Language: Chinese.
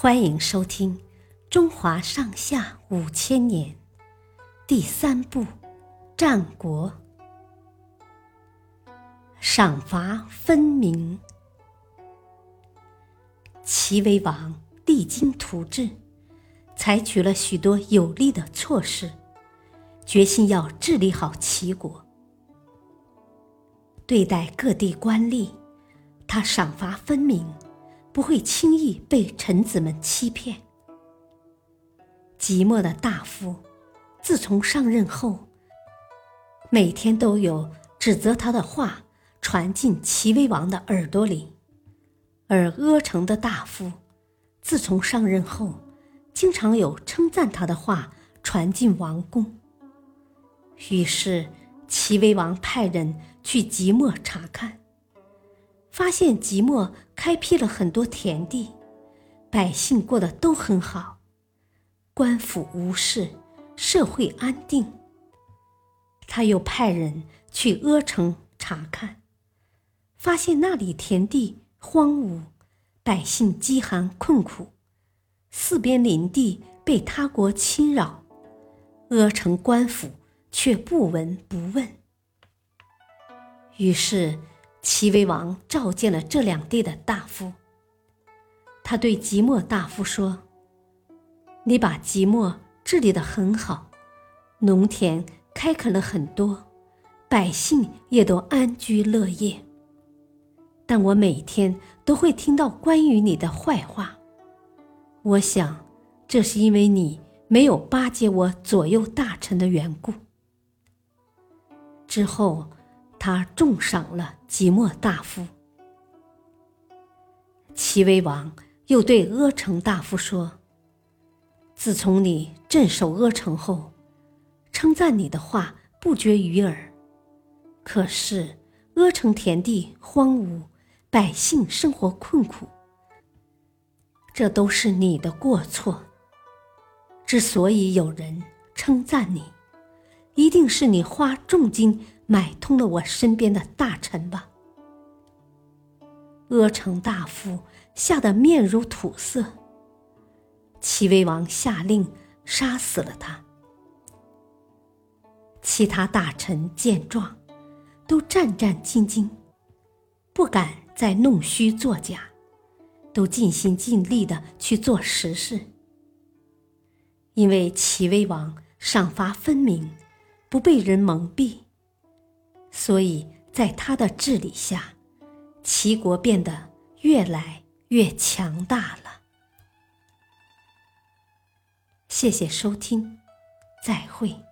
欢迎收听《中华上下五千年》第三部《战国》，赏罚分明。齐威王励精图治，采取了许多有力的措施，决心要治理好齐国。对待各地官吏，他赏罚分明。不会轻易被臣子们欺骗。即墨的大夫，自从上任后，每天都有指责他的话传进齐威王的耳朵里；而阿城的大夫，自从上任后，经常有称赞他的话传进王宫。于是，齐威王派人去即墨查看。发现即墨开辟了很多田地，百姓过得都很好，官府无事，社会安定。他又派人去阿城查看，发现那里田地荒芜，百姓饥寒困苦，四边林地被他国侵扰，阿城官府却不闻不问。于是。齐威王召见了这两地的大夫。他对即墨大夫说：“你把即墨治理得很好，农田开垦了很多，百姓也都安居乐业。但我每天都会听到关于你的坏话。我想，这是因为你没有巴结我左右大臣的缘故。”之后。他重赏了即墨大夫。齐威王又对阿城大夫说：“自从你镇守阿城后，称赞你的话不绝于耳。可是阿城田地荒芜，百姓生活困苦，这都是你的过错。之所以有人称赞你，一定是你花重金。”买通了我身边的大臣吧。阿城大夫吓得面如土色。齐威王下令杀死了他。其他大臣见状，都战战兢兢，不敢再弄虚作假，都尽心尽力的去做实事。因为齐威王赏罚分明，不被人蒙蔽。所以在他的治理下，齐国变得越来越强大了。谢谢收听，再会。